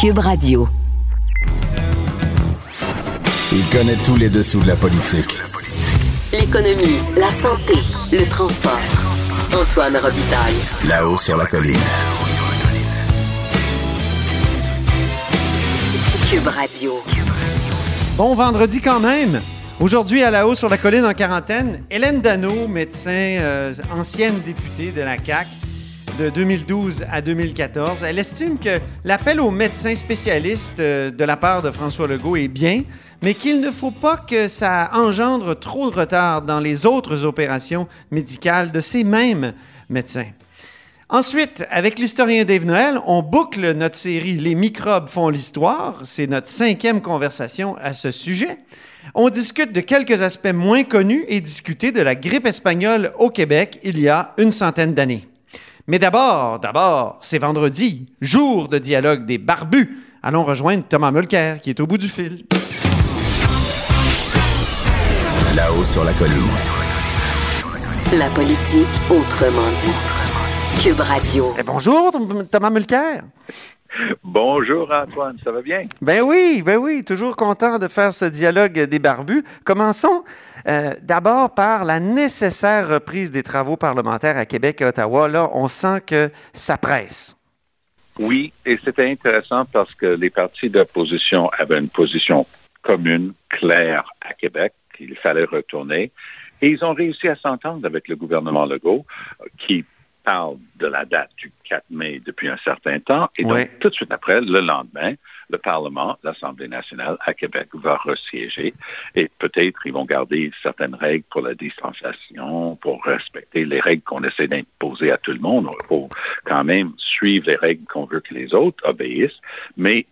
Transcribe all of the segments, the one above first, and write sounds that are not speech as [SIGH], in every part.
Cube Radio. Il connaît tous les dessous de la politique. L'économie, la santé, le transport. Antoine Robitaille. Là-haut sur la colline. Cube Radio. Bon vendredi quand même. Aujourd'hui, à la haut sur la colline en quarantaine, Hélène Dano, médecin, euh, ancienne députée de la CAQ de 2012 à 2014, elle estime que l'appel aux médecins spécialistes euh, de la part de François Legault est bien, mais qu'il ne faut pas que ça engendre trop de retard dans les autres opérations médicales de ces mêmes médecins. Ensuite, avec l'historien Dave Noël, on boucle notre série Les microbes font l'histoire. C'est notre cinquième conversation à ce sujet. On discute de quelques aspects moins connus et discuter de la grippe espagnole au Québec il y a une centaine d'années. Mais d'abord, d'abord, c'est vendredi, jour de dialogue des barbus. Allons rejoindre Thomas Mulcair qui est au bout du fil. Là-haut sur la colline. La politique autrement dit. Cube Radio. Eh, bonjour, Thomas Mulcair. Bonjour Antoine, ça va bien? Ben oui, ben oui, toujours content de faire ce dialogue des barbus. Commençons euh, d'abord par la nécessaire reprise des travaux parlementaires à Québec et Ottawa. Là, on sent que ça presse. Oui, et c'était intéressant parce que les partis d'opposition avaient une position commune, claire à Québec, qu'il fallait retourner. Et ils ont réussi à s'entendre avec le gouvernement Legault, qui parle de la date du 4 mai depuis un certain temps. Et donc, tout de suite après, le lendemain, le Parlement, l'Assemblée nationale à Québec va resiéger. Et peut-être ils vont garder certaines règles pour la distanciation, pour respecter les règles qu'on essaie d'imposer à tout le monde. Il faut quand même suivre les règles qu'on veut que les autres obéissent. Mais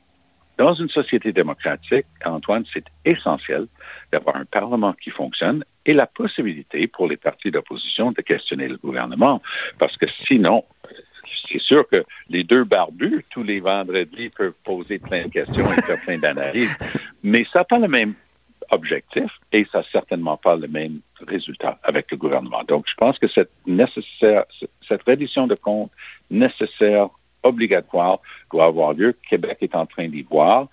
dans une société démocratique, Antoine, c'est essentiel d'avoir un Parlement qui fonctionne et la possibilité pour les partis d'opposition de questionner le gouvernement. Parce que sinon, c'est sûr que les deux barbus, tous les vendredis, peuvent poser plein de questions et faire plein d'analyses, [LAUGHS] mais ça n'a pas le même objectif et ça n'a certainement pas le même résultat avec le gouvernement. Donc, je pense que cette, nécessaire, cette reddition de comptes nécessaire, obligatoire, doit avoir lieu. Québec est en train d'y voir.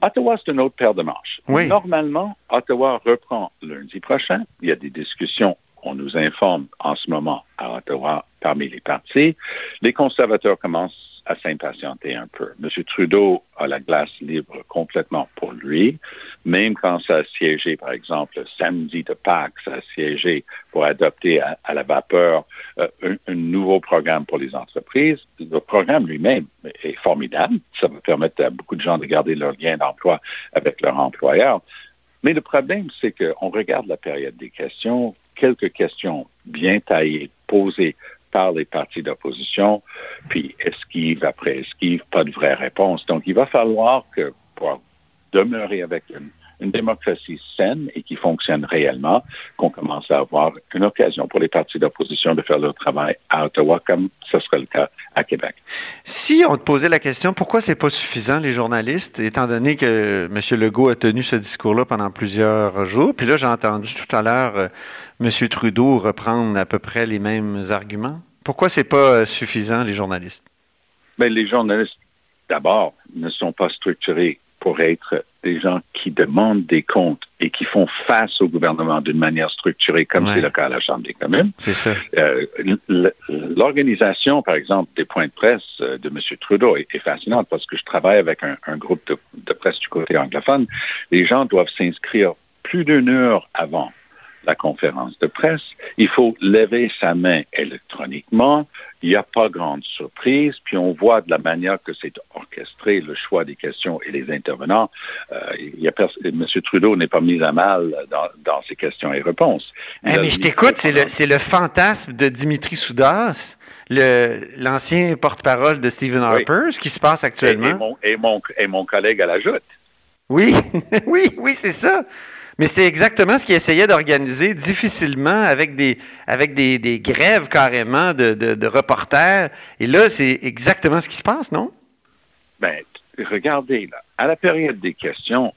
Ottawa, c'est une autre paire de manches. Oui. Normalement, Ottawa reprend lundi prochain. Il y a des discussions, on nous informe en ce moment à Ottawa parmi les partis. Les conservateurs commencent à s'impatienter un peu. M. Trudeau a la glace libre complètement pour lui. Même quand ça a siégé, par exemple, samedi de Pâques, ça a siégé pour adopter à, à la vapeur euh, un, un nouveau programme pour les entreprises. Le programme lui-même est formidable. Ça va permettre à beaucoup de gens de garder leur lien d'emploi avec leur employeur. Mais le problème, c'est qu'on regarde la période des questions, quelques questions bien taillées, posées par les partis d'opposition, puis esquive après esquive, pas de vraie réponse. Donc, il va falloir que pour demeurer avec une, une démocratie saine et qui fonctionne réellement, qu'on commence à avoir une occasion pour les partis d'opposition de faire leur travail à Ottawa, comme ce sera le cas à Québec. Si on te posait la question, pourquoi c'est pas suffisant, les journalistes, étant donné que M. Legault a tenu ce discours-là pendant plusieurs jours, puis là, j'ai entendu tout à l'heure euh, M. Trudeau reprendre à peu près les mêmes arguments. Pourquoi c'est pas euh, suffisant, les journalistes? Mais les journalistes, d'abord, ne sont pas structurés pour être des gens qui demandent des comptes et qui font face au gouvernement d'une manière structurée, comme Ouais. c'est le cas à la Chambre des communes. Euh, L'organisation, par exemple, des points de presse euh, de M. Trudeau est, est fascinante parce que je travaille avec un, un groupe de, de presse du côté anglophone. Les gens doivent s'inscrire plus d'une heure avant la conférence de presse. Il faut lever sa main électroniquement. Il n'y a pas grande surprise. Puis on voit de la manière que c'est orchestré, le choix des questions et les intervenants. Euh, il y a pers- M. Trudeau n'est pas mis à mal dans, dans ses questions et réponses. Eh, mais je t'écoute, c'est le, pendant- c'est le fantasme de Dimitri Soudas l'ancien porte-parole de Stephen Harper, ce qui se passe actuellement. Et, mon, et, mon, et mon collègue à la joute. Oui, [LAUGHS] oui, oui, c'est ça. Mais c'est exactement ce qu'il essayait d'organiser difficilement avec des, grèves carrément de, reporters. Et là, c'est exactement ce qui se passe, non? Bien, regardez, là, à la période des questions,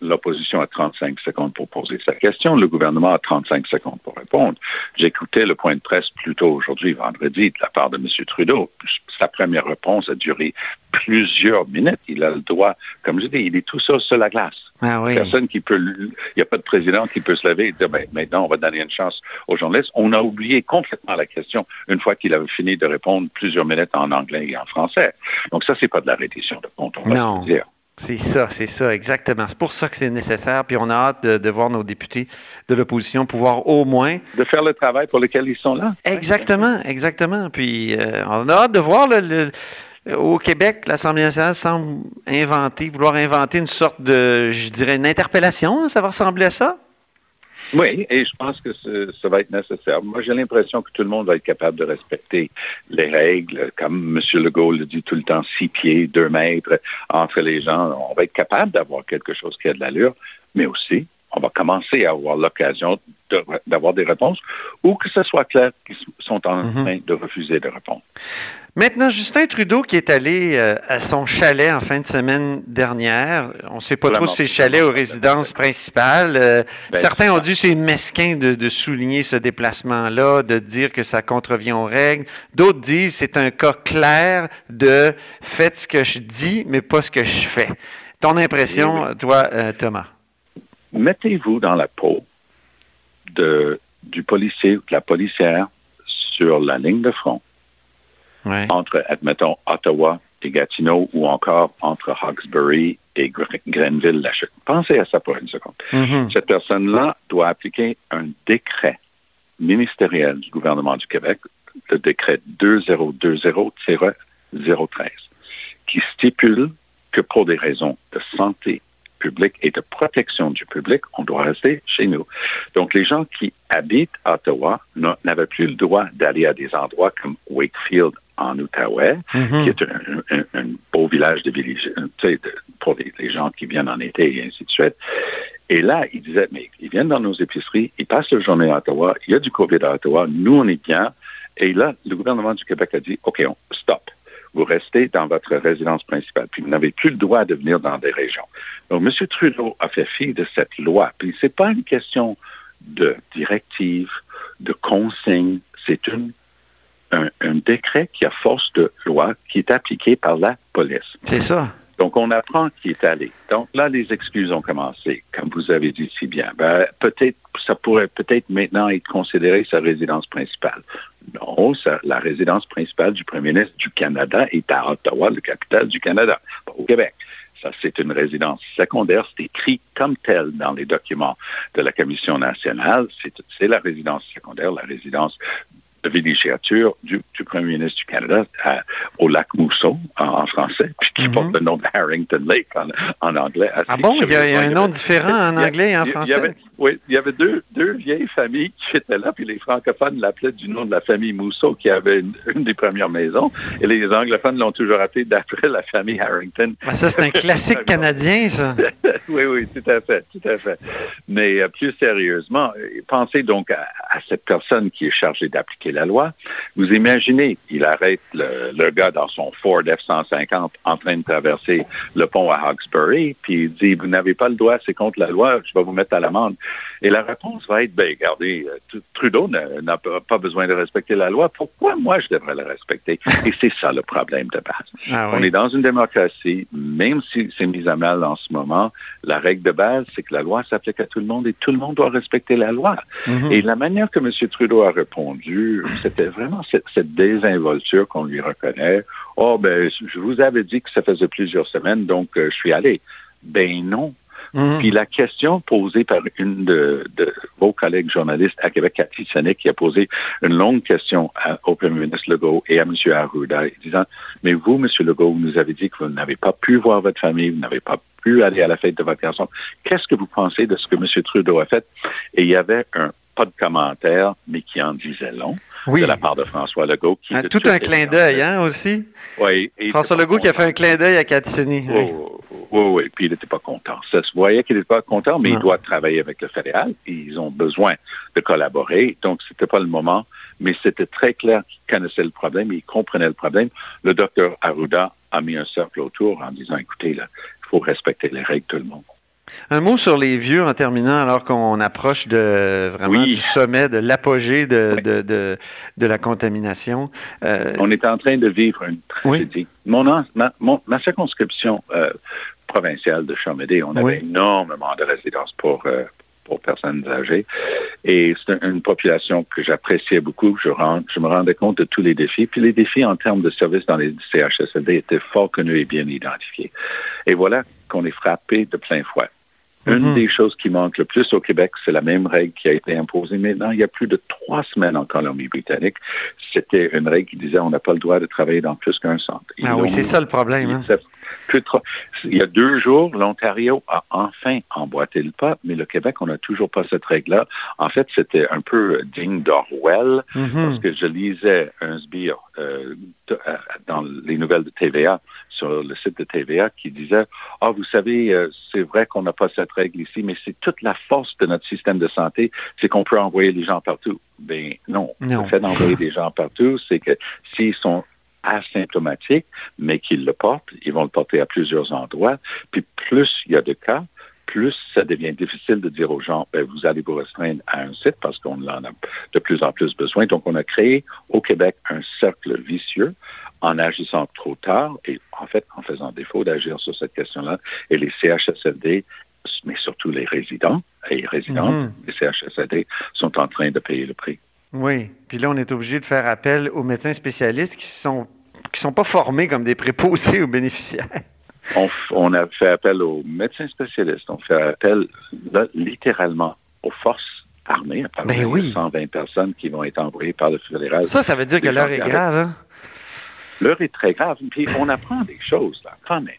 l'opposition a 35 secondes pour poser sa question, le gouvernement a 35 secondes pour répondre. J'écoutais le point de presse plus tôt aujourd'hui, vendredi, de la part de M. Trudeau. Sa première réponse a duré plusieurs minutes. Il a le droit, comme je dis, il est tout seul sur la glace. Ah oui. Personne qui peut, il n'y a pas de président qui peut se lever et dire, ben, maintenant, on va donner une chance aux journalistes. On a oublié complètement la question une fois qu'il avait fini de répondre plusieurs minutes en anglais et en français. Donc ça, c'est pas de la reddition de compte, on va non. dire. C'est ça, c'est ça, exactement. C'est pour ça que c'est nécessaire. Puis on a hâte de, de voir nos députés de l'opposition pouvoir au moins... De faire le travail pour lequel ils sont là. Exactement, exactement. Puis euh, on a hâte de voir le, le, au Québec, l'Assemblée nationale semble inventer, vouloir inventer une sorte de, je dirais, une interpellation. Ça va ressembler à ça? Oui, et je pense que ça va être nécessaire. Moi, j'ai l'impression que tout le monde va être capable de respecter les règles, comme M. Legault le dit tout le temps, six pieds, deux mètres entre les gens. On va être capable d'avoir quelque chose qui a de l'allure, mais aussi, on va commencer à avoir l'occasion d'avoir des réponses ou que ce soit clair qu'ils sont en train mm -hmm. de refuser de répondre. Maintenant, Justin Trudeau qui est allé euh, à son chalet en fin de semaine dernière, on ne sait pas trop si c'est chalet ou résidence principale. Euh, ben, certains ont dit c'est mesquin de, de, souligner ce déplacement-là, de dire que ça contrevient aux règles. D'autres disent c'est un cas clair de faites ce que je dis, mais pas ce que je fais. Ton impression, oui. toi, euh, Thomas? Mettez-vous dans la peau de, du policier ou de la policière sur la ligne de front ouais. entre, admettons, Ottawa et Gatineau ou encore entre Hawkesbury et Grenville, la. Pensez à ça pour une seconde. Mm -hmm. Cette personne-là doit appliquer un décret ministériel du gouvernement du Québec, le décret 2020-013, qui stipule que pour des raisons de santé publique et de protection du public, on doit rester chez nous. Donc, les gens qui habitent Ottawa n'avaient plus le droit d'aller à des endroits comme Wakefield en Outaouais, Mhm. mm -hmm. qui est un, un, un, beau village de village, de, pour les, les, gens qui viennent en été et ainsi de suite. Et là, ils disaient, mais ils viennent dans nos épiceries, ils passent la journée à Ottawa, il y a du COVID à Ottawa, nous, on est bien. Et là, le gouvernement du Québec a dit, OK, on, stop vous restez dans votre résidence principale, puis vous n'avez plus le droit de venir dans des régions. Donc, M. Trudeau a fait fi de cette loi. Puis, c'est pas une question de directive, de consigne, c'est une un, un, décret qui a force de loi qui est appliqué par la police. C'est ça. Donc, on apprend qui est allé. Donc, là, les excuses ont commencé, comme vous avez dit si bien. Ben, peut-être, ça pourrait peut-être maintenant être considéré sa résidence principale. Non, ça, la résidence principale du premier ministre du Canada est à Ottawa, le capital du Canada, pas au Québec. Ça, c'est une résidence secondaire. C'est écrit comme tel dans les documents de la Commission nationale. C'est la résidence secondaire, la résidence villégiature du, du, premier ministre du Canada à, au lac Mousseau en, en français, puis qui mm -hmm. porte le nom de Harrington Lake en, en anglais. Ah bon? Il y, a, il y a un nom différent en anglais et en français? Il y avait, oui, il y avait deux, deux vieilles familles qui étaient là, puis les francophones l'appelaient du nom de la famille Mousseau, qui avait une, une des premières maisons, et les anglophones l'ont toujours appelé d'après la famille Harrington. Ah, ça, c'est un classique [LAUGHS] canadien, ça. [LAUGHS] oui, oui, tout à fait, tout à fait. Mais euh, plus sérieusement, pensez donc à, à cette personne qui est chargée d'appliquer la loi. Vous imaginez, il arrête le, le, gars dans son Ford F-150 en train de traverser le pont à Hawkesbury, puis il dit, vous n'avez pas le droit, c'est contre la loi, je vais vous mettre à l'amende. Et la réponse va être, ben, regardez, Trudeau n'a pas besoin de respecter la loi. Pourquoi moi je devrais la respecter? Et c'est ça le problème de base. [LAUGHS] Ah oui. On est dans une démocratie, même si c'est mis à mal en ce moment, la règle de base, c'est que la loi s'applique à tout le monde et tout le monde doit respecter la loi. Mhm. Mm -hmm. Et la manière que M. Trudeau a répondu, c'était vraiment cette, cette désinvolture qu'on lui reconnaît. Oh, ben, je vous avais dit que ça faisait plusieurs semaines, donc euh, je suis allé. Ben non. Mmh. Puis la question posée par une de, de, vos collègues journalistes à Québec, Cathy Senick, qui a posé une longue question à, au premier ministre Legault et à M. Arruda, disant, mais vous, M. Legault, vous nous avez dit que vous n'avez pas pu voir votre famille, vous n'avez pas pu aller à la fête de votre garçon. Qu'est-ce que vous pensez de ce que M. Trudeau a fait? Et il y avait un pas de commentaire, mais qui en disait long. Oui. de la part de François Legault. Qui, Ah, de tout un clin d'œil, hein, aussi. Oui. François Legault qui a fait un clin d'œil à Cathy Oui, oui, oui, puis il n'était pas content. Ça se voyait qu'il n'était pas content, mais il doit travailler avec le fédéral. Ils ont besoin de collaborer, donc c'était pas le moment. Mais c'était très clair qu'il connaissait le problème, il comprenait le problème. Le docteur Arruda a mis un cercle autour en disant, écoutez, là, il faut respecter les règles, tout le monde. Un mot sur les vieux en terminant, alors qu'on approche de vraiment Oui. du sommet, de l'apogée de, Oui. de, de, de la contamination. Euh, On est en train de vivre une tragédie. Mon, an- ma, mon- ma circonscription euh, provinciale de Chamédé, on avait énormément de résidences pour, euh, pour personnes âgées. Et c'est une population que j'appréciais beaucoup. Je, rend- je me rendais compte de tous les défis. Puis les défis en termes de services dans les CHSLD étaient fort connus et bien identifiés. Et voilà qu'on est frappé de plein fouet. Une Mhm. des choses qui manque le plus au Québec, c'est la même règle qui a été imposée maintenant il y a plus de trois semaines en Colombie-Britannique. C'était une règle qui disait on n'a pas le droit de travailler dans plus qu'un centre. Ils ah oui, c'est ça le problème. hein. il Il y a deux jours, l'Ontario a enfin emboîté le pas, mais le Québec, on n'a toujours pas cette règle-là. En fait, c'était un peu digne d'Orwell, Mhm. parce que je lisais un sbire euh, euh, dans les nouvelles de TVA, sur le site de TVA, qui disait, ah, vous savez, euh, c'est vrai qu'on n'a pas cette règle ici, mais c'est toute la force de notre système de santé, c'est qu'on peut envoyer les gens partout. Ben non. Non. Le fait d'envoyer des gens partout, c'est que s'ils sont asymptomatiques, mais qu'ils le portent, ils vont le porter à plusieurs endroits. Puis plus il y a de cas, plus ça devient difficile de dire aux gens, ben, vous allez vous restreindre à un site parce qu'on en a de plus en plus besoin. Donc, on a créé au Québec un cercle vicieux en agissant trop tard et en fait en faisant défaut d'agir sur cette question-là. Et les CHSLD, mais surtout les résidents et résidentes Mhm. des CHSLD sont en train de payer le prix. Oui. Puis là, on est obligé de faire appel aux médecins spécialistes qui sont qui sont pas formés comme des préposés aux bénéficiaires. On, a fait appel aux médecins spécialistes. On fait appel là, littéralement aux forces armées. Ben y a oui. 120 personnes qui vont être envoyées par le fédéral. Ça, ça veut dire que l'heure est grave. Hein? L'heure est très grave. Puis on apprend des choses là, quand même.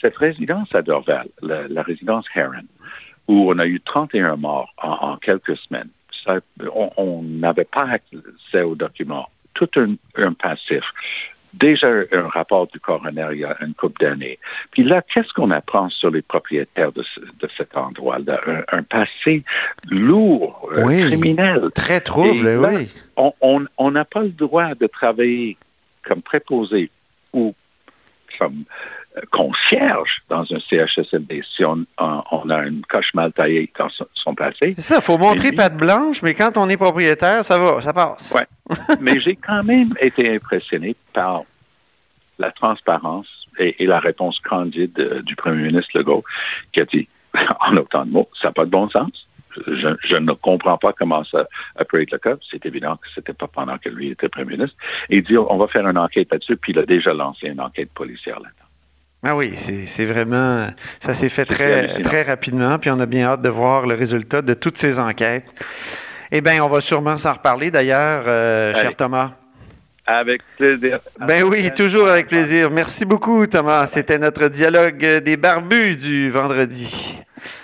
Cette résidence à Dorval, la, la résidence Heron, où on a eu 31 morts en, en quelques semaines, ça, on n'avait pas accès aux documents. Tout un, un passif. Déjà un rapport du coroner il y a une couple d'années. Puis là, qu'est-ce qu'on apprend sur les propriétaires de, ce- de cet endroit-là? Un, un passé lourd, euh, Oui. criminel. Très trouble, là, oui. on- n'a pas le droit de travailler comme préposé ou comme concierge dans un CHSLD si on, a une coche mal taillée dans son, son passé. C'est ça, il faut montrer patte blanche, mais quand on est propriétaire, ça va, ça passe. Ouais. [LAUGHS] Mais j'ai quand même été impressionné par la transparence et, et la réponse candide euh, du premier ministre Legault qui a dit, [LAUGHS] en autant de mots, ça n'a pas de bon sens. Je, je ne comprends pas comment ça a pu être le cas. C'est évident que c'était pas pendant que lui était premier ministre. Et il dit, on va faire une enquête là-dessus, puis il a déjà lancé une enquête policière là-dedans. Ah oui, c'est c'est vraiment. Ça s'est fait très, très rapidement, puis on a bien hâte de voir le résultat de toutes ces enquêtes. Eh bien, on va sûrement s'en reparler d'ailleurs, euh, cher. Thomas. Avec plaisir. Ben oui, toujours avec plaisir. Merci beaucoup, Thomas. C'était notre dialogue des barbus du vendredi.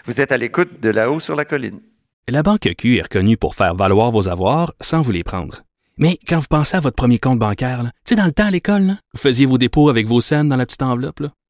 Vous êtes à l'écoute de là-haut sur la colline. La Banque Q est reconnue pour faire valoir vos avoirs sans vous les prendre. Mais quand vous pensez à votre premier compte bancaire, là, tu sais, dans le temps à l'école, là, vous faisiez vos dépôts avec vos scènes dans la petite enveloppe. là.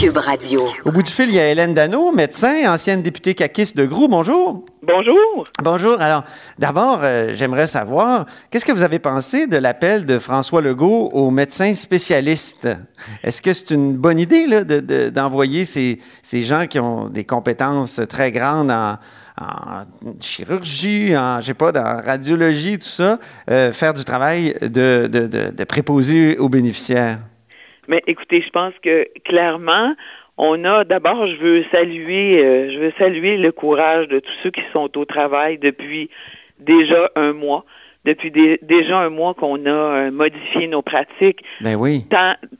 Cube Radio. Au bout du fil, il y a Hélène Dano, médecin, ancienne députée caquiste de Grou. Bonjour. Bonjour. Bonjour. Alors, d'abord, euh, j'aimerais savoir, qu'est-ce que vous avez pensé de l'appel de François Legault aux médecins spécialistes? Est-ce que c'est une bonne idée là, de- de- d'envoyer ces, ces gens qui ont des compétences très grandes en, en chirurgie, en, je sais pas, dans radiologie, tout ça, euh, faire du travail de, de, de, de préposé aux bénéficiaires? Mais écoutez, je pense que clairement, on a d'abord, je veux saluer, euh, je veux saluer le courage de tous ceux qui sont au travail depuis déjà un mois. depuis déjà un mois qu'on a euh, modifié nos pratiques. Ben oui.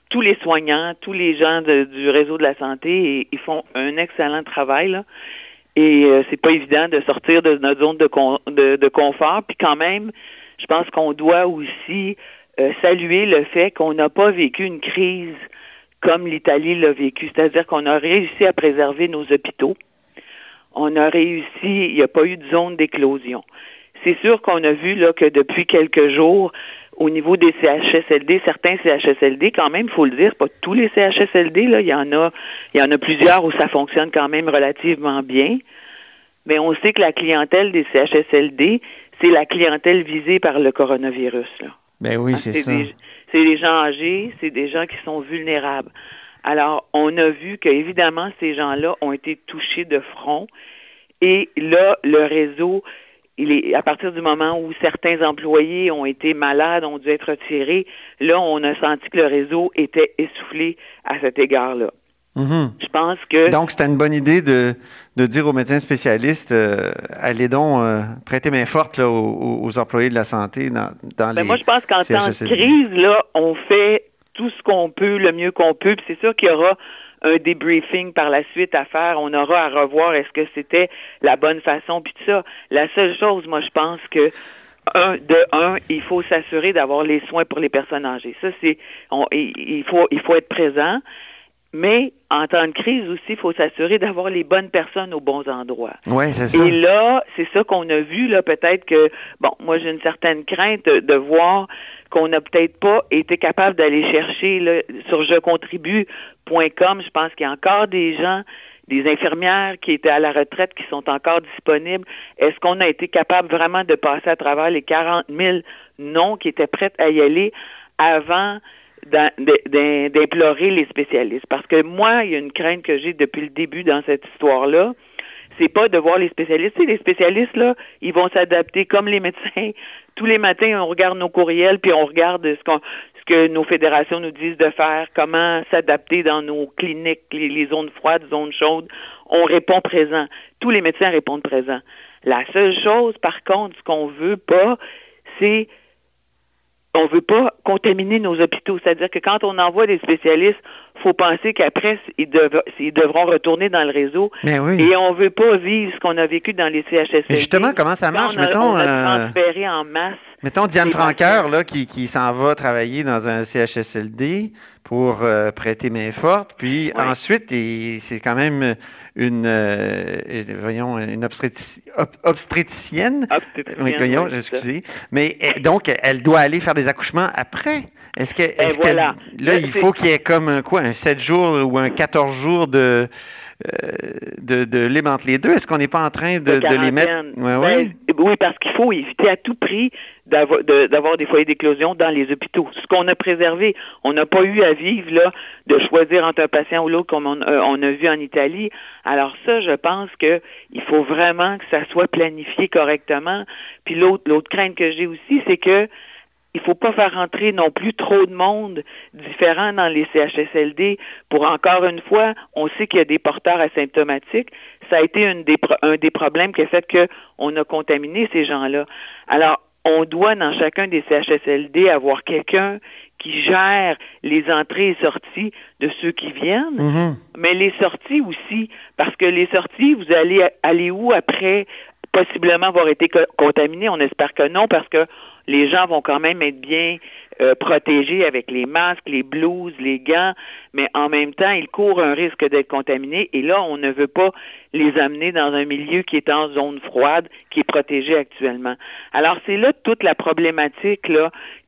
tous les soignants, tous les gens du réseau de la santé, ils font un excellent travail. Là. Et euh, c'est pas évident de sortir de notre zone de, de, confort. Puis quand même, je pense qu'on doit aussi euh, saluer le fait qu'on n'a pas vécu une crise comme l'Italie l'a vécu. C'est-à-dire qu'on a réussi à préserver nos hôpitaux. On a réussi, il n'y a pas eu de zone d'éclosion. C'est sûr qu'on a vu là, que depuis quelques jours, au niveau des CHSLD, certains CHSLD, quand même, il faut le dire, pas tous les CHSLD, là, il y en a, il y en a plusieurs où ça fonctionne quand même relativement bien. Mais on sait que la clientèle des CHSLD, c'est la clientèle visée par le coronavirus. Ben oui, c'est ça. C'est des gens âgés, c'est des gens qui sont vulnérables. Alors, on a vu qu'évidemment, ces gens-là ont été touchés de front. Et là, le réseau, il est, à partir du moment où certains employés ont été malades, ont dû être retirés, là, on a senti que le réseau était essoufflé à cet égard-là. Mhm. Je pense que... Donc, c'était une bonne idée de, dire aux médecins spécialistes, euh, allez donc euh, prêter main forte aux, employés de la santé dans, dans ben les Moi, je pense qu'en temps de crise, là, on fait tout ce qu'on peut, le mieux qu'on peut. c'est sûr qu'il y aura un débriefing par la suite à faire. On aura à revoir est-ce que c'était la bonne façon, puis tout ça. La seule chose, moi, je pense que un, de un, il faut s'assurer d'avoir les soins pour les personnes âgées. Ça, c'est, il, faut, il faut être présent. Mais en temps de crise aussi, il faut s'assurer d'avoir les bonnes personnes aux bons endroits. Oui, c'est ça. Et là, c'est ça qu'on a vu, là, peut-être que, bon, moi j'ai une certaine crainte de, voir qu'on n'a peut-être pas été capable d'aller chercher là, sur jecontribue.com. Je pense qu'il y a encore des gens, des infirmières qui étaient à la retraite, qui sont encore disponibles. Est-ce qu'on a été capable vraiment de passer à travers les 40 000 noms qui étaient prêts à y aller avant d'implorer les spécialistes. Parce que moi, il y a une crainte que j'ai depuis le début dans cette histoire-là, c'est pas de voir les spécialistes. les spécialistes, là, ils vont s'adapter comme les médecins. [LAUGHS] Tous les matins, on regarde nos courriels, puis on regarde ce, ce que nos fédérations nous disent de faire, comment s'adapter dans nos cliniques, les, les, zones froides, zones chaudes. On répond présent. Tous les médecins répondent présent. La seule chose, par contre, ce qu'on veut pas, c'est on ne veut pas contaminer nos hôpitaux. C'est-à-dire que quand on envoie des spécialistes, il faut penser qu'après, ils, devront retourner dans le réseau. Mais oui. Et on ne veut pas vivre ce qu'on a vécu dans les CHSLD. Mais justement, comment ça marche? mettons, on a euh, transféré en masse. Mettons Diane Franqueur, là, qui, qui s'en va travailler dans un CHSLD pour euh, prêter main forte. Puis ensuite, c'est quand même une, euh, voyons, une obstétricienne. Oui, voyons, excusez. Mais eh, donc, elle doit aller faire des accouchements après. Est-ce que, est que là, il faut qu'il y ait comme un quoi, un 7 jours ou un 14 jours de de, de, les entre les deux? Est-ce qu'on n'est pas en train de, les mettre... Ben, oui, parce qu'il faut éviter à tout prix d'avoir des foyers d'éclosion dans les hôpitaux. Ce qu'on a préservé, on n'a pas eu à vivre là, de choisir entre un patient ou l'autre comme on, euh, on, a vu en Italie. Alors ça, je pense qu'il faut vraiment que ça soit planifié correctement. Puis l'autre crainte que j'ai aussi, c'est que il ne faut pas faire rentrer non plus trop de monde différent dans les CHSLD pour encore une fois, on sait qu'il y a des porteurs asymptomatiques. Ça a été un des problèmes qui a fait qu'on a contaminé ces gens-là. Alors, on doit dans chacun des CHSLD avoir quelqu'un qui gère les entrées et sorties de ceux qui viennent, mm-hmm. mais les sorties aussi, parce que les sorties, vous allez aller où après possiblement avoir été contaminé? On espère que non, parce que les gens vont quand même être bien euh, protégés avec les masques, les blouses, les gants, mais en même temps, ils courent un risque d'être contaminés et là, on ne veut pas les amener dans un milieu qui est en zone froide, qui est protégé actuellement. Alors, c'est là toute la problématique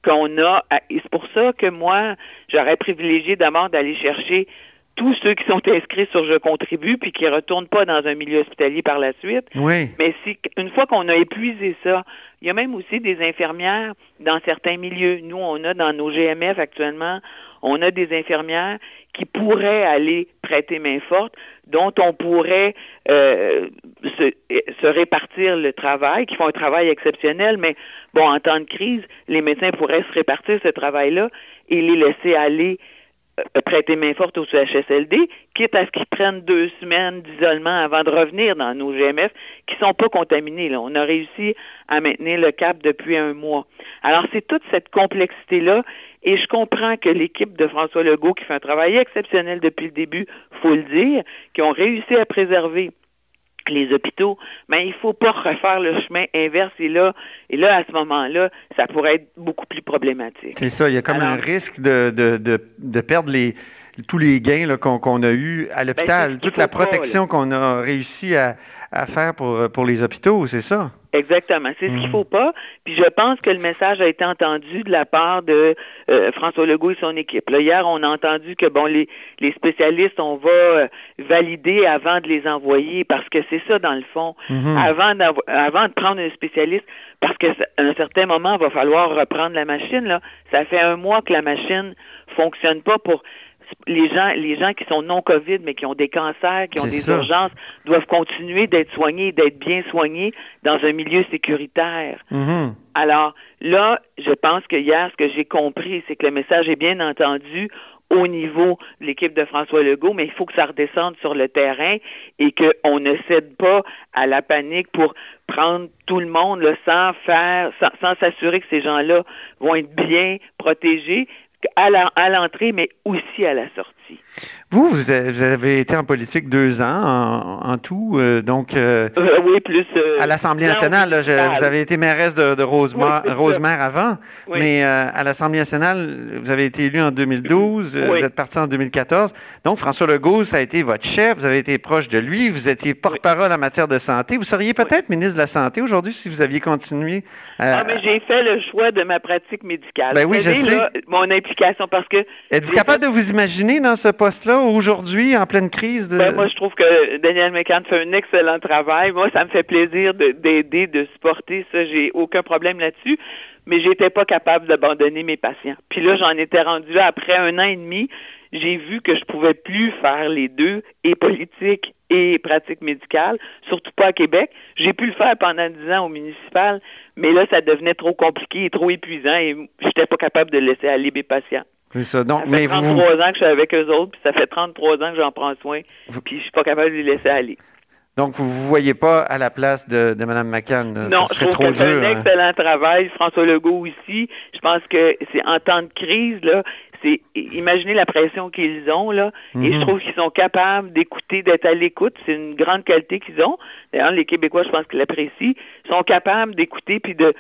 qu'on a. Et c'est pour ça que moi, j'aurais privilégié d'abord d'aller chercher tous ceux qui sont inscrits sur Je contribue puis qui ne retournent pas dans un milieu hospitalier par la suite. Oui. Mais si une fois qu'on a épuisé ça, il y a même aussi des infirmières dans certains milieux. Nous, on a dans nos GMF actuellement, on a des infirmières qui pourraient aller prêter main forte, dont on pourrait euh, se, se, répartir le travail, qui font un travail exceptionnel, mais bon, en temps de crise, les médecins pourraient se répartir ce travail-là et les laisser aller prêter main forte au CHSLD, quitte à ce qu'ils prennent deux semaines d'isolement avant de revenir dans nos GMF, qui ne sont pas contaminés. Là. On a réussi à maintenir le cap depuis un mois. Alors, c'est toute cette complexité-là, et je comprends que l'équipe de François Legault, qui fait un travail exceptionnel depuis le début, faut le dire, qui ont réussi à préserver les hôpitaux, mais il ne faut pas refaire le chemin inverse. Et là, et là, à ce moment-là, ça pourrait être beaucoup plus problématique. C'est ça, il y a comme un risque de, de, de, perdre les, tous les gains qu'on a eus à ben, l'hôpital, toute la protection qu'on a réussi à, à faire pour, pour les hôpitaux, c'est ça? Exactement, c'est ce qu'il mhm. faut pas. Puis je pense que le message a été entendu de la part de euh, François Legault et son équipe. Là, hier, on a entendu que bon, les, les spécialistes, on va euh, valider avant de les envoyer, parce que c'est ça dans le fond. Mhm. Avant, avant de prendre un spécialiste, parce qu'à un certain moment, il va falloir reprendre la machine. Là. Ça fait un mois que la machine fonctionne pas pour les gens, les gens qui sont non COVID, mais qui ont des cancers, qui ont des urgences, doivent continuer d'être soignés, d'être bien soignés dans un milieu sécuritaire. Mm-hmm. Alors là, je pense que hier, ce que j'ai compris, c'est que le message est bien entendu au niveau de l'équipe de François Legault, mais il faut que ça redescende sur le terrain et qu'on ne cède pas à la panique pour prendre tout le monde sans faire, sans s'assurer que ces gens-là vont être bien protégés à l'entrée, mais aussi à la sortie. Vous, vous avez été en politique deux ans en, tout, euh, donc euh, euh, oui, plus à l'Assemblée nationale. vous avez été mairesse de, Rosemère, avant, mais à l'Assemblée nationale, vous avez été élu en 2012, vous êtes parti en 2014. Donc François Legault, ça a été votre chef, vous avez été proche de lui, vous étiez porte-parole en matière de santé. Vous seriez peut-être ministre de la Santé aujourd'hui si vous aviez continué. Ah, mais j'ai fait le choix de ma pratique médicale. Ben oui, je sais. mon implication, parce que... Êtes-vous capable de vous imaginer dans ce poste-là aujourd'hui, en pleine crise? Ben, moi, je trouve que Daniel McCann fait un excellent travail. Moi, ça me fait plaisir d'aider, de, supporter ça. J'ai aucun problème là-dessus. Mais j'étais pas capable d'abandonner mes patients. Puis là, j'en étais rendu après un an et demi. J'ai vu que je pouvais plus faire les deux, et politique et pratique médicale, surtout pas à Québec. J'ai pu le faire pendant dix ans au municipal, mais là, ça devenait trop compliqué et trop épuisant et j'étais pas capable de laisser aller mes patients. C'est ça. Donc, ça fait 33 ans que je suis avec eux autres, puis ça fait 33 ans que j'en prends soin, puis je suis pas capable de les laisser aller. Donc, vous ne vous voyez pas à la place de, de Mme McCann? Non, je trouve qu'elle fait un hein? excellent travail. François Legault aussi. Je pense que c'est en temps de crise, là, c'est imaginez la pression qu'ils ont, là. Et je mhm. trouve qu'ils sont capables d'écouter, d'être à l'écoute. C'est une grande qualité qu'ils ont. D'ailleurs, les Québécois, je pense qu'ils l'apprécient. Ils sont capables d'écouter puis de,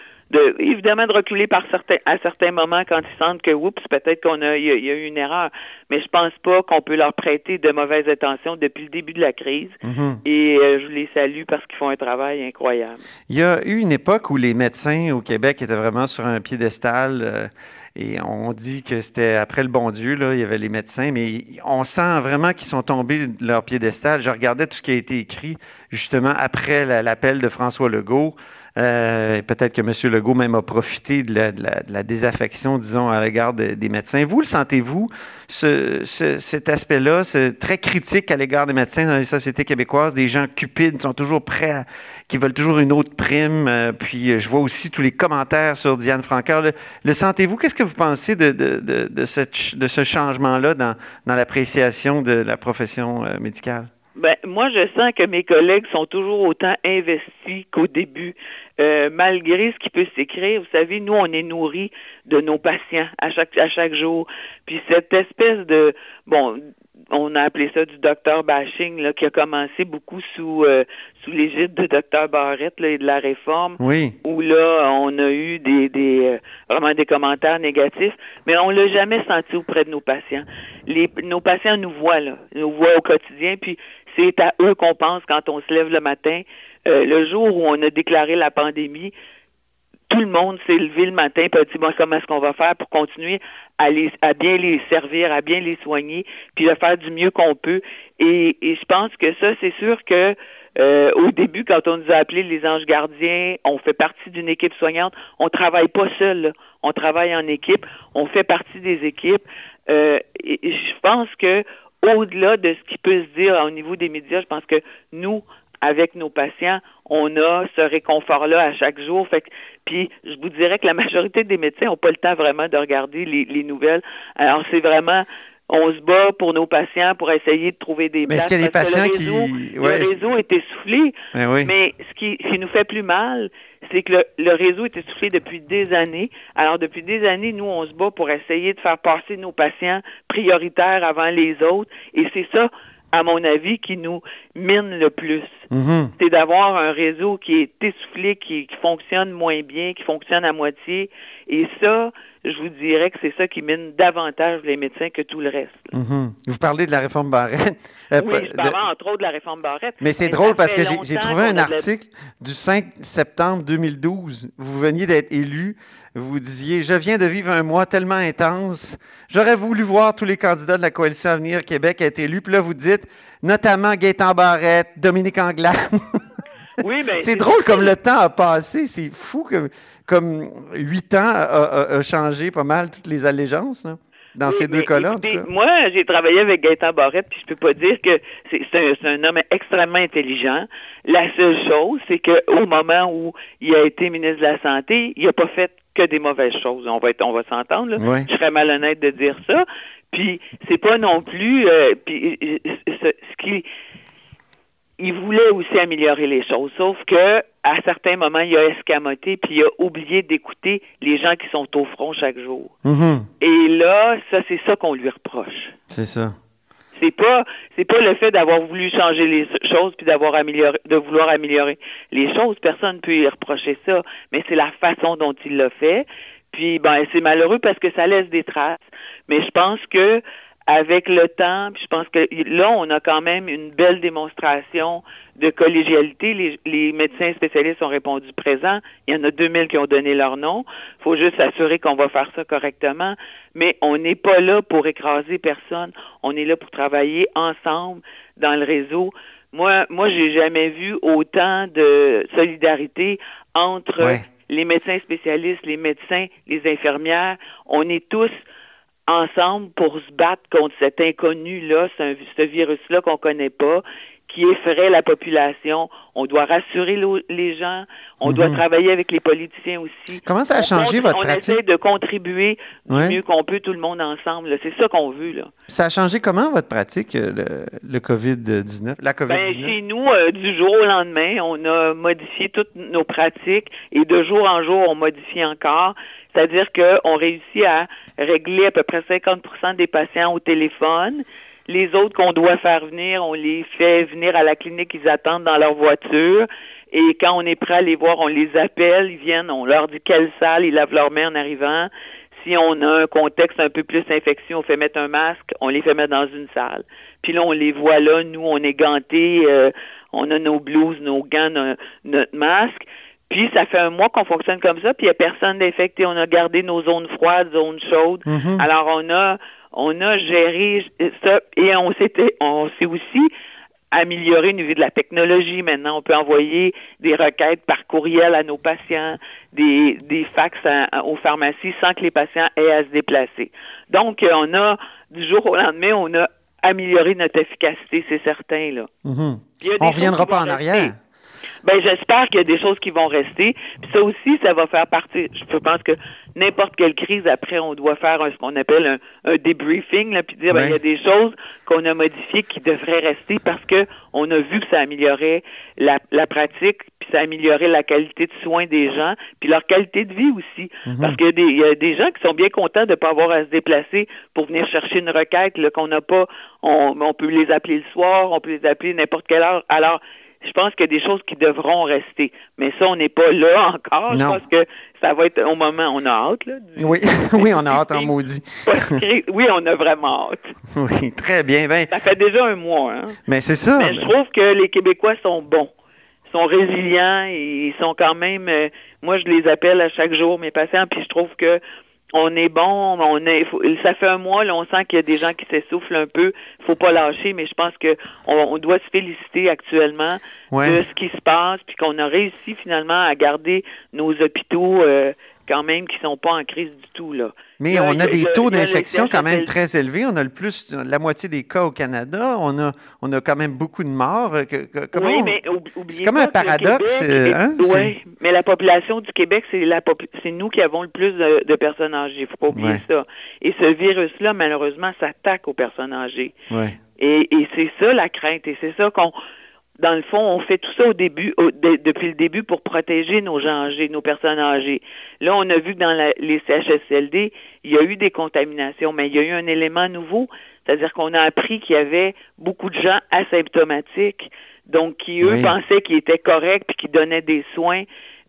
évidemment de reculer par certains, à certains moments quand ils sentent que, oups, peut-être qu'on a, il y, a, eu une erreur. Mais je pense pas qu'on peut leur prêter de mauvaises intentions depuis le début de la crise. Mhm. Et euh, je les salue parce qu'ils font un travail incroyable. Il y a eu une époque où les médecins au Québec étaient vraiment sur un piédestal. Euh, et on dit que c'était après le bon Dieu, là, il y avait les médecins, mais on sent vraiment qu'ils sont tombés de leur piédestal. Je regardais tout ce qui a été écrit justement après l'appel de François Legault. Euh, peut-être que M. Legault même a profité de la, désaffection, disons, à l'égard des médecins. Vous le sentez-vous, cet aspect-là, c'est très critique à l'égard des médecins dans les sociétés québécoises, des gens cupides sont toujours prêts, à, qui veulent toujours une autre prime. Euh, puis euh, je vois aussi tous les commentaires sur Diane Francaire. Le, sentez-vous? Qu'est-ce que vous pensez de, de, ce changement-là dans, dans l'appréciation de la profession médicale? Ben, moi, je sens que mes collègues sont toujours autant investis qu'au début. Euh, malgré ce qui peut s'écrire, vous savez, nous, on est nourris de nos patients à chaque, à chaque jour. Puis cette espèce de, bon, on a appelé ça du docteur bashing, là, qui a commencé beaucoup sous, euh, sous l'égide de docteur Barrette et de la réforme, oui. où là, on a eu des, des euh, vraiment des commentaires négatifs, mais on l'a jamais senti auprès de nos patients. Les, nos patients nous voient, là, nous voient au quotidien, puis c'est à eux qu'on pense quand on se lève le matin. Euh, le jour où on a déclaré la pandémie, tout le monde s'est levé le matin et a dit, bon, comment est-ce qu'on va faire pour continuer à, bien les servir, à bien les soigner, puis à faire du mieux qu'on peut? Et, je pense que ça, c'est sûr que euh, au début, quand on nous a appelés les anges gardiens, on fait partie d'une équipe soignante. On ne travaille pas seul, on travaille en équipe, on fait partie des équipes. Euh, et je pense que au-delà de ce qui peut se dire au niveau des médias, je pense que nous, avec nos patients, on a ce réconfort-là à chaque jour. Fait puis je vous dirais que la majorité des médecins n'ont pas le temps vraiment de regarder les, nouvelles. Alors c'est vraiment on se bat pour nos patients pour essayer de trouver des Mais est-ce places. qu'il y a des parce que patients le qui- réseau, ouais, le réseau est essoufflé. Ben oui. Mais ce qui, ce qui nous fait plus mal, c'est que le, le réseau est essoufflé depuis des années. Alors, depuis des années, nous, on se bat pour essayer de faire passer nos patients prioritaires avant les autres. Et c'est ça, à mon avis, qui nous mine le plus. Mhm. C'est d'avoir un réseau qui est essoufflé, qui, qui fonctionne moins bien, qui fonctionne à moitié. Et ça, je vous dirais que c'est ça qui mine davantage les médecins que tout le reste. Mhm. Vous parlez de la réforme Barrette. Euh, Oui, je de- parlais entre autres de la réforme Barrette. Mais c'est drôle parce que j'ai- trouvé un de la- article du 5 septembre 2012. Vous veniez d'être élu. Vous disiez Je viens de vivre un mois tellement intense. J'aurais voulu voir tous les candidats de la coalition Avenir Québec être élus. Puis là, vous dites notamment Gaétan Barrette, Dominique Anglade. Oui, ben, [LAUGHS] c'est drôle comme le temps a passé. C'est fou que, comme huit ans a, changé pas mal toutes les allégeances là, dans Oui, ces deux cas-là. Moi, j'ai travaillé avec Gaëtan Barrette, puis je peux pas dire que c'est un, homme extrêmement intelligent. La seule chose, c'est qu'au moment où il a été ministre de la Santé, il n'a pas fait que des mauvaises choses. On va être, on va s'entendre. Je serais malhonnête de dire ça. Puis c'est pas non plus. euh, puis euh, ce, ce qui il voulait aussi améliorer les choses, sauf que à certains moments, il a escamoté puis il a oublié d'écouter les gens qui sont au front chaque jour. Mhm. Et là, ça, c'est ça qu'on lui reproche. C'est ça. C'est pas, c'est pas le fait d'avoir voulu changer les choses puis d'avoir amélioré, de vouloir améliorer les choses. Personne ne peut y reprocher ça. Mais c'est la façon dont il l'a fait. Puis, ben, c'est malheureux parce que ça laisse des traces. Mais je pense que avec le temps, puis je pense que là, on a quand même une belle démonstration de collégialité. Les, les médecins spécialistes ont répondu présent. Il y en a 2000 qui ont donné leur nom. Il faut juste s'assurer qu'on va faire ça correctement. Mais on n'est pas là pour écraser personne. On est là pour travailler ensemble dans le réseau. Moi, moi, j'ai jamais vu autant de solidarité entre Ouais. les médecins spécialistes, les médecins, les infirmières. On est tous ensemble pour se battre contre cet inconnu-là, ce virus-là qu'on ne connaît pas, qui effraie la population. On doit rassurer les gens. On doit Mhm. travailler avec les politiciens aussi. Comment ça a On changé votre On pratique? essaie de contribuer du Ouais. mieux qu'on peut, tout le monde ensemble. C'est ça qu'on veut. Là. Ça a changé comment votre pratique, euh, le, le COVID-19? La Ben, COVID-19? chez nous, euh, du jour au lendemain, on a modifié toutes nos pratiques et de jour en jour, on modifie encore. C'est-à-dire qu'on réussit à régler à peu près 50% des patients au téléphone. Les autres qu'on doit faire venir, on les fait venir à la clinique, ils attendent dans leur voiture. Et quand on est prêt à les voir, on les appelle, ils viennent, on leur dit quelle salle, ils lavent leurs mains en arrivant. Si on a un contexte un peu plus infection, on fait mettre un masque, on les fait mettre dans une salle. Puis là, on les voit là, nous, on est gantés, euh, on a nos blouses, nos gants, no- notre masque. Puis ça fait un mois qu'on fonctionne comme ça, puis il n'y a personne d'infecté. On a gardé nos zones froides, zones chaudes. Mhm. Alors on a on a géré ça et on s'était on s'est aussi amélioré au niveau de la technologie. Maintenant, on peut envoyer des requêtes par courriel à nos patients, des, des fax à- à- aux pharmacies sans que les patients aient à se déplacer. Donc, euh, on a, du jour au lendemain, on a amélioré notre efficacité, c'est certain. Là. Mhm. Des On ne reviendra pas en rester. arrière. Ben, j'espère qu'il y a des choses qui vont rester. Puis ça aussi, ça va faire partie. Je pense que n'importe quelle crise, après, on doit faire un- ce qu'on appelle un, là, puis dire, ben, Ouais. il y a des choses qu'on a modifiées qui devraient rester parce que on a vu que ça améliorait la, la pratique, puis ça améliorait la qualité de soins des gens, puis leur qualité de vie aussi. Mhm. Parce qu'il y, a des- il y a des gens qui sont bien contents de ne pas avoir à se déplacer pour venir chercher une requête qu'on n'a pas. On, on peut les appeler le soir, on peut les appeler n'importe quelle heure. Alors, je pense qu'il y a des choses qui devront rester. Mais ça, on n'est pas là [LAUGHS] encore. Je pense que ça va être au moment, on a hâte. Là, du- Oui, [LAUGHS] oui, on a hâte en maudit. [LAUGHS] oui, on a vraiment hâte. Oui, très bien. Ben, Ça fait déjà un mois. Hein? mais c'est ça. Mais je trouve que les Québécois sont bons. Ils sont résilients et ils sont quand même. euh, moi, je les appelle à chaque jour, mes patients, puis je trouve que on est bon. On est, faut- ça fait un mois, là, on sent qu'il y a des gens qui s'essoufflent un peu. Il faut pas lâcher, mais je pense que on, on doit se féliciter actuellement Ouais. de ce qui se passe, puis qu'on a réussi finalement à garder nos hôpitaux euh, quand même qui sont pas en crise du tout. Là. Mais Là, on il a a- des il taux il d'infection quand même très élevés. On a le plus, la moitié des cas au Canada. On a, on a quand même beaucoup de morts. Comment oui, mais c'est comme un paradoxe, Québec euh, hein, ouais, mais la population du Québec, c'est la c'est nous qui avons le plus de, de personnes âgées. faut pas oublier Ouais. ça. Et ce virus-là, malheureusement, s'attaque aux personnes âgées. Ouais. Et, et c'est ça la crainte. Et c'est ça qu'on, dans le fond, on fait tout ça au début, au- de- depuis le début pour protéger nos gens âgés, nos personnes âgées. Là, on a vu que dans la- les CHSLD, il y a eu des contaminations, mais il y a eu un élément nouveau, c'est-à-dire qu'on a appris qu'il y avait beaucoup de gens asymptomatiques, donc qui, eux, Oui. pensaient qu'ils étaient corrects, puis qui donnaient des soins,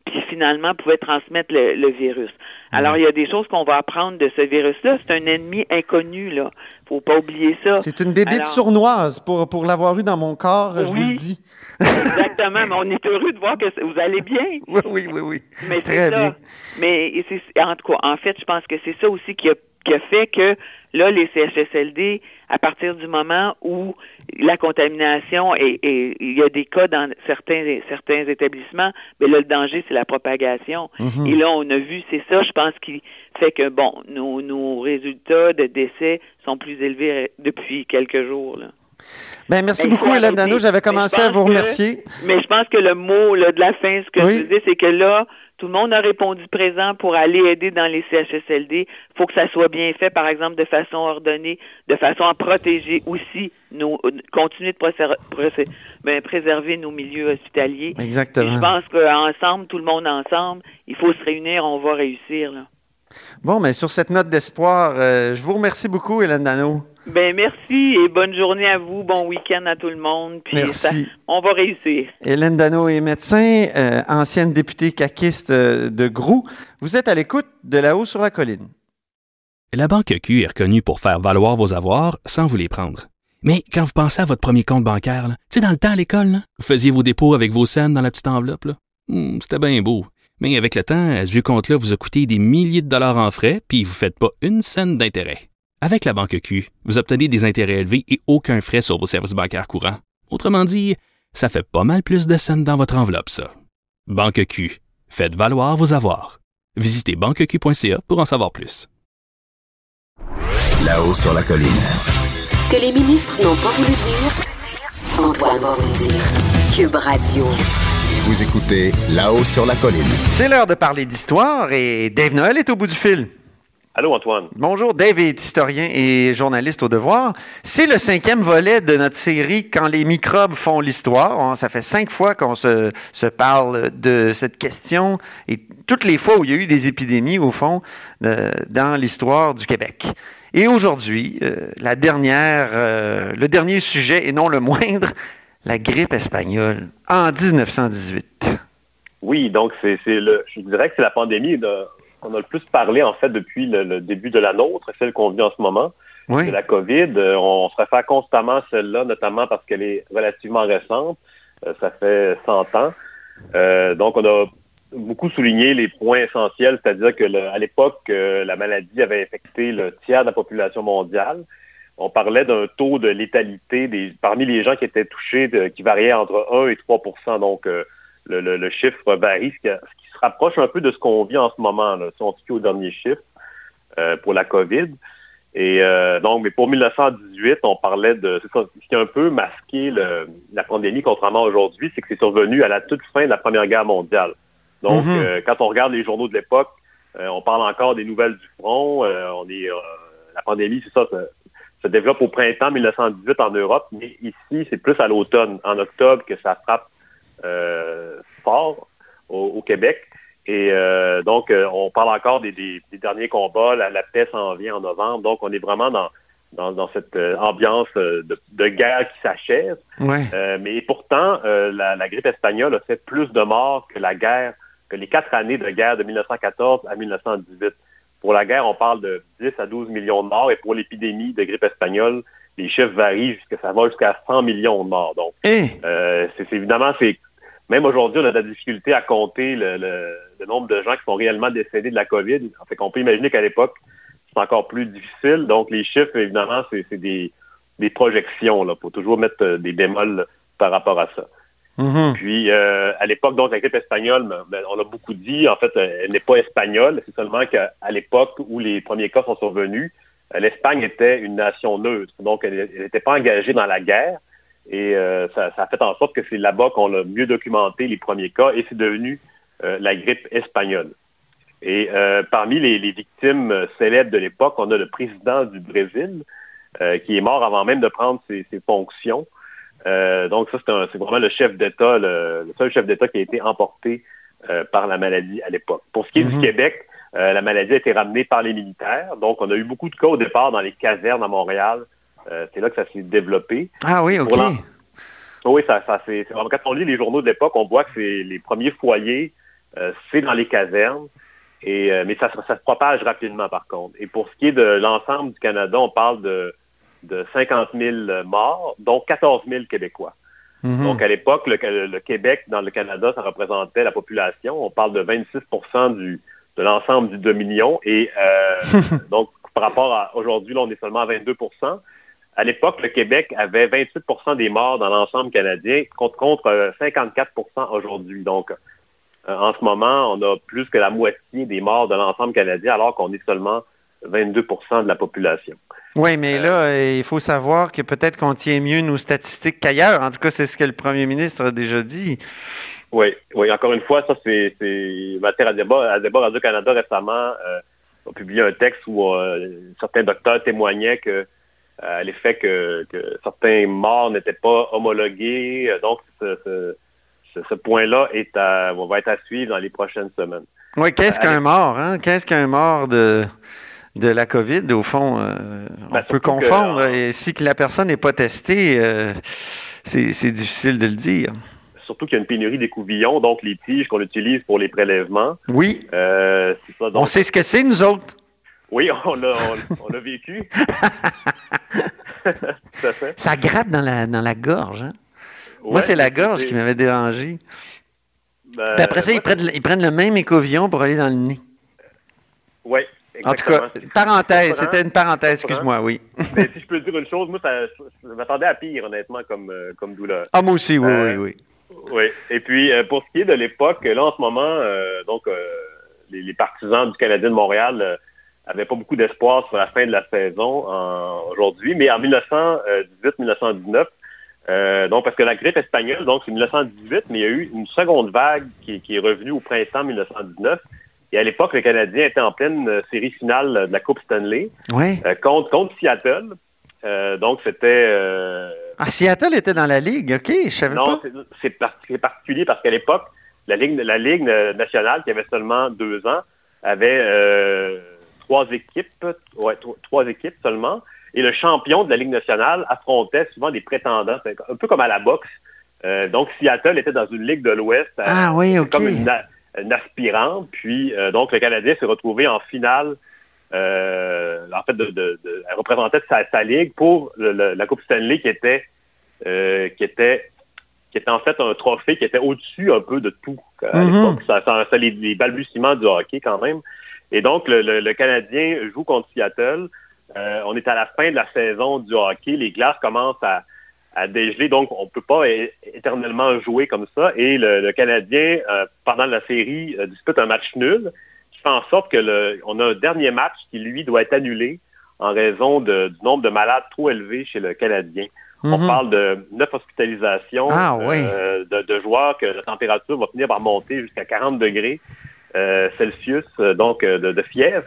puis finalement pouvaient transmettre le, le virus. Alors, il y a des choses qu'on va apprendre de ce virus-là. C'est un ennemi inconnu, là. faut pas oublier ça. C'est une bébite Alors- sournoise. Pour, pour l'avoir eu dans mon corps, je vous le dis. Exactement, mais on est heureux de voir que vous allez bien. [LAUGHS] Oui, oui, oui, oui. Mais Très bien. ça. Mais en tout cas, en fait, je pense que c'est ça aussi qui a, qui a fait que là, les CHSLD, à partir du moment où la contamination et il y a des cas dans certains certains établissements, mais là, le danger, c'est la propagation. Mhm. Et là, on a vu, c'est ça, je pense, qui fait que bon, nos, nos résultats de décès sont plus élevés depuis quelques jours. Là. Ben, merci Ben, beaucoup, Hélène. Dano. J'avais commencé je à vous que- remercier. Mais je pense que le mot là, de la fin, ce que Oui. je disais, c'est que là, tout le monde a répondu présent pour aller aider dans les CHSLD. Il faut que ça soit bien fait, par exemple, de façon ordonnée, de façon à protéger aussi nos, continuer de ben, préserver nos milieux hospitaliers. Exactement. je pense qu'ensemble, tout le monde ensemble, il faut se réunir, on va réussir. Là. Bon, mais sur cette note d'espoir, euh, je vous remercie beaucoup, Hélène Dano. Ben merci et bonne journée à vous, bon week-end à tout le monde. Puis ça- Merci. on va réussir. Hélène Dano est médecin, euh, ancienne députée caquiste euh, de Grou. Vous êtes à l'écoute de là-haut sur la colline. La Banque Q est reconnue pour faire valoir vos avoirs sans vous les prendre. Mais quand vous pensez à votre premier compte bancaire, tu sais, dans le temps à l'école, vous faisiez vos dépôts avec vos scènes dans la petite enveloppe. Hmm, C'était bien beau. Mais avec le temps, ce vieux compte-là vous a coûté des milliers de dollars en frais, puis vous ne faites pas une scène d'intérêt. Avec la Banque Q, vous obtenez des intérêts élevés et aucun frais sur vos services bancaires courants. Autrement dit, ça fait pas mal plus de scènes dans votre enveloppe, ça. Banque Q, faites valoir vos avoirs. Visitez banqueq.ca pour en savoir plus. Là-haut sur la colline. Ce que les ministres n'ont pas voulu dire, Antoine va vous le dire. Cube Radio. Vous écoutez Là-haut sur la colline. C'est l'heure de parler d'histoire et Dave Noël est au bout du fil. Allô, Antoine. Bonjour, Dave est historien et journaliste au devoir. C'est le cinquième volet de notre série Quand les microbes font l'histoire. On- Ça fait cinq fois qu'on se, se parle de cette question et toutes les fois où il y a eu des épidémies, au fond, euh, dans l'histoire du Québec. Et aujourd'hui, euh, la dernière, euh, le dernier sujet, et non le moindre, la grippe espagnole en 1918. Oui, donc c'est le, je dirais que c'est la pandémie qu'on a le plus parlé en fait depuis le, le début de la nôtre, celle qu'on vit en ce moment, Oui. de la COVID. Euh, on se réfère constamment à celle-là, notamment parce qu'elle est relativement récente. Euh, ça fait 100 ans. Euh, donc on a beaucoup souligné les points essentiels, c'est-à-dire que le- à l'époque, la maladie avait infecté le tiers de la population mondiale. On parlait d'un taux de létalité des, parmi les gens qui étaient touchés de- qui variait entre 1 et 3% Donc, euh, le, le- le chiffre varie, ce qui, ce qui se rapproche un peu de ce qu'on vit en ce moment, là, si on se fie aux derniers chiffres euh, pour la COVID. Et euh, donc, mais pour 1918, on parlait de... ça, ce qui a un peu masqué le- la pandémie, contrairement à aujourd'hui, c'est que c'est survenu à la toute fin de la Première Guerre mondiale. Donc, Mhm. euh, quand on regarde les journaux de l'époque, euh, on parle encore des nouvelles du front. euh, on est, euh, la pandémie, c'est ça, ça se développe au printemps 1918 en Europe, mais ici, c'est plus à l'automne, en octobre, que ça frappe euh, fort au, au Québec. Et euh, donc, euh, on parle encore des, des- des derniers combats. La, la paix s'en vient en novembre. Donc, on est vraiment dans, dans, dans cette ambiance de, de guerre qui s'achève. Ouais. Mais pourtant, la, la grippe espagnole a fait plus de morts que la guerre, que les quatre années de guerre de 1914 à 1918. Pour la guerre, on parle de 10 à 12 millions de morts, et pour l'épidémie de grippe espagnole, les chiffres varient jusqu'à ça va jusqu'à 100 millions de morts. Donc, Eh, euh, c'est évidemment, c'est même aujourd'hui, on a de la difficulté à compter le, le- le nombre de gens qui sont réellement décédés de la COVID. En fait, qu'on peut imaginer qu'à l'époque, c'est encore plus difficile. Donc, les chiffres, évidemment, c'est c'est des, des projections. Il faut toujours mettre euh, des bémols par rapport à ça. Mhm. Puis, euh, à l'époque, donc, la grippe espagnole, ben, ben, on a beaucoup dit, en fait, elle n'est pas espagnole. C'est seulement qu'à l'époque où les premiers cas sont survenus, euh, l'Espagne était une nation neutre. Donc, elle n'était pas engagée dans la guerre. Et euh, ça, a fait en sorte que c'est là-bas qu'on a mieux documenté les premiers cas et c'est devenu la grippe espagnole. Et parmi les, victimes célèbres de l'époque, on a le président du Brésil, qui est mort avant même de prendre ses fonctions. Euh, donc ça, c'est vraiment le chef d'État, le, seul chef d'État qui a été emporté euh, par la maladie à l'époque. Pour ce qui est du mhm. Québec, euh, la maladie a été ramenée par les militaires. Donc on a eu beaucoup de cas au départ dans les casernes à Montréal. c'est là que ça s'est développé. Ah oui, OK. Oui, ça, ça c'est quand on lit les journaux de l'époque, on voit que c'est les premiers foyers, c'est dans les casernes. Et, mais ça, ça, se propage rapidement par contre. Et pour ce qui est de l'ensemble du Canada, on parle de de 50 000 morts, dont 14 000 Québécois. Mhm. Donc, à l'époque, le, Québec, dans le Canada, ça représentait la population. On parle de 26 du, de l'ensemble du Dominion. Et euh, [LAUGHS] donc, par rapport à aujourd'hui, là, on est seulement à 22 À l'époque, le Québec avait 28% des morts dans l'ensemble canadien contre, contre 54% euh, aujourd'hui. Donc, euh, en ce moment, on a plus que la moitié des morts de l'ensemble canadien, alors qu'on est seulement 22% de la population. Oui, mais là, euh, il faut savoir que peut-être qu'on tient mieux nos statistiques qu'ailleurs. En tout cas, c'est ce que le premier ministre a déjà dit. Oui, oui, encore une fois, ça, c'est matière à débat. À débat Radio-Canada récemment euh, a publié un texte où euh, certains docteurs témoignaient que à l'effet que, certains morts n'étaient pas homologués. Donc, ce, point-là va être à suivre dans les prochaines semaines. Oui, qu'est-ce qu'un mort? Hein? Qu'est-ce qu'un mort de de la COVID, au fond, euh, on ben, peut confondre. et si que la personne n'est pas testée, euh, c'est difficile de le dire. Surtout qu'il y a une pénurie d'écouvillons, donc les tiges qu'on utilise pour les prélèvements. Oui. Euh, on sait ce que c'est, nous autres. Oui, on l'a vécu. [LAUGHS] ça, gratte dans la, dans la gorge. Hein? Moi, c'est la gorge qui m'avait dérangé. Ben, après ça, ils, prennent, ils prennent le même écouvillon pour aller dans le nez. Oui, en tout cas, parenthèse, c'était une parenthèse, excuse-moi, oui. [LAUGHS] Mais si je peux dire une chose, moi, ça, je m'attendais à pire, honnêtement, comme, euh, comme douleur. Ah, moi aussi, oui, oui, oui. Oui. Et puis, euh, pour ce qui est de l'époque, là, en ce moment, euh, donc, les, partisans du Canadien de Montréal n'avaient pas beaucoup d'espoir sur la fin de la saison aujourd'hui, mais en 1918-1919, donc, parce que la grippe espagnole, donc, c'est 1918, mais il y a eu une seconde vague qui, qui est revenue au printemps 1919. Et à l'époque, le Canadien était en pleine euh, série finale de la Coupe Stanley euh, contre, contre Seattle. Euh, donc, c'était... Ah, Seattle était dans la Ligue, OK, je savais non, pas. Non, c'est particulier parce qu'à l'époque, la Ligue, la Ligue nationale, qui avait seulement deux ans, avait trois équipes, ouais, trois équipes seulement. Et le champion de la Ligue nationale affrontait souvent des prétendants, un peu comme à la boxe. donc, Seattle était dans une Ligue de l'Ouest. Ah oui, OK. Comme une, aspirant. Puis, euh, donc, le Canadien s'est retrouvé en finale, euh, en fait, de, de, de représentait sa, ligue pour la Coupe Stanley qui était, euh, qui était qui était en fait un trophée qui était au-dessus un peu de tout à mm-hmm. l'époque. Ça, ça, les, balbutiements du hockey quand même. Et donc, le, Canadien joue contre Seattle. on est à la fin de la saison du hockey. Les glaces commencent à, à dégeler. Donc, on ne peut pas éternellement jouer comme ça. Et le, Canadien, euh, pendant la série, euh, dispute un match nul, qui fait en sorte que le, on a un dernier match qui, lui, doit être annulé en raison du nombre de malades trop élevé chez le Canadien. On mhm. parle de neuf hospitalisations ah, euh, de, joueurs que la température va finir par monter jusqu'à 40 degrés Celsius, donc de, fièvre.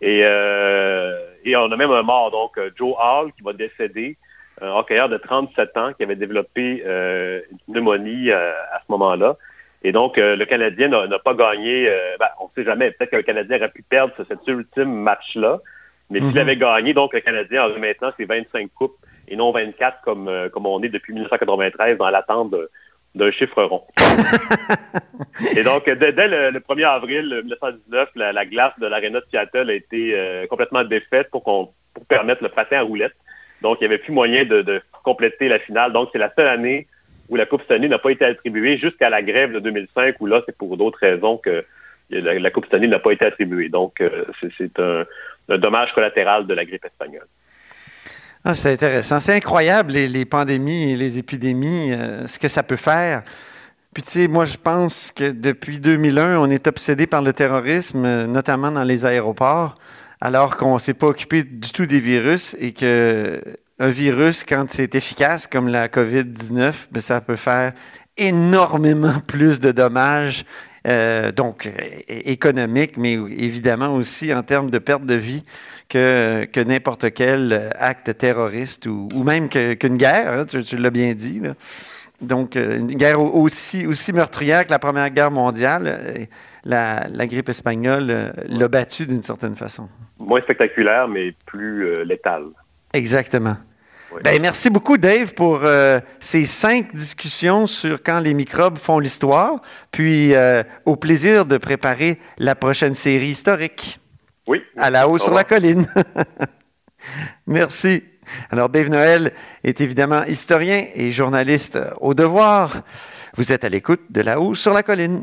Et, et on a même un mort, donc Joe Hall, qui va décéder un hockeyeur de 37 ans qui avait développé euh, une pneumonie euh, à ce moment-là. Et donc, euh, le Canadien n'a pas gagné, ben, on ne sait jamais, peut-être que le Canadien aurait pu perdre cet ultime match-là, mais s'il mhm. avait gagné, donc le Canadien aurait maintenant ses 25 coupes et non 24 comme, comme on est depuis 1993 dans l'attente d'un chiffre rond. [LAUGHS] et donc, dès, le, 1er avril 1919, la, glace de l'Arena de Seattle a été complètement défaite pour, pour permettre le patin à roulettes. Donc, il n'y avait plus moyen de, compléter la finale. Donc, c'est la seule année où la Coupe Stanley n'a pas été attribuée jusqu'à la grève de 2005, où là, c'est pour d'autres raisons que la, Coupe Stanley n'a pas été attribuée. Donc, euh, c'est un, dommage collatéral de la grippe espagnole. Ah, c'est intéressant. C'est incroyable, les, pandémies et les épidémies, euh, ce que ça peut faire. Puis, tu sais, moi, je pense que depuis 2001, on est obsédé par le terrorisme, euh, notamment dans les aéroports, alors qu'on ne s'est pas occupé du tout des virus et que un virus, quand c'est efficace, comme la COVID-19, ben, ça peut faire énormément [LAUGHS] plus de dommages, euh, donc économiques, mais évidemment aussi en termes de perte de vie que, n'importe quel acte terroriste ou, même qu'une guerre, hein, tu, l'as bien dit. Donc, euh, une guerre aussi meurtrière que la Première Guerre mondiale. Euh, la, la grippe espagnole euh, l'a battue d'une certaine façon. Moins spectaculaire, mais plus létale. Exactement. Oui. Ben, merci beaucoup, Dave, pour euh, ces cinq discussions sur quand les microbes font l'histoire, puis euh, au plaisir de préparer la prochaine série historique. Oui. À la haut sur la colline. [LAUGHS] merci. Alors, Dave Noël est évidemment historien et journaliste au devoir. Vous êtes à l'écoute de La haut sur la colline.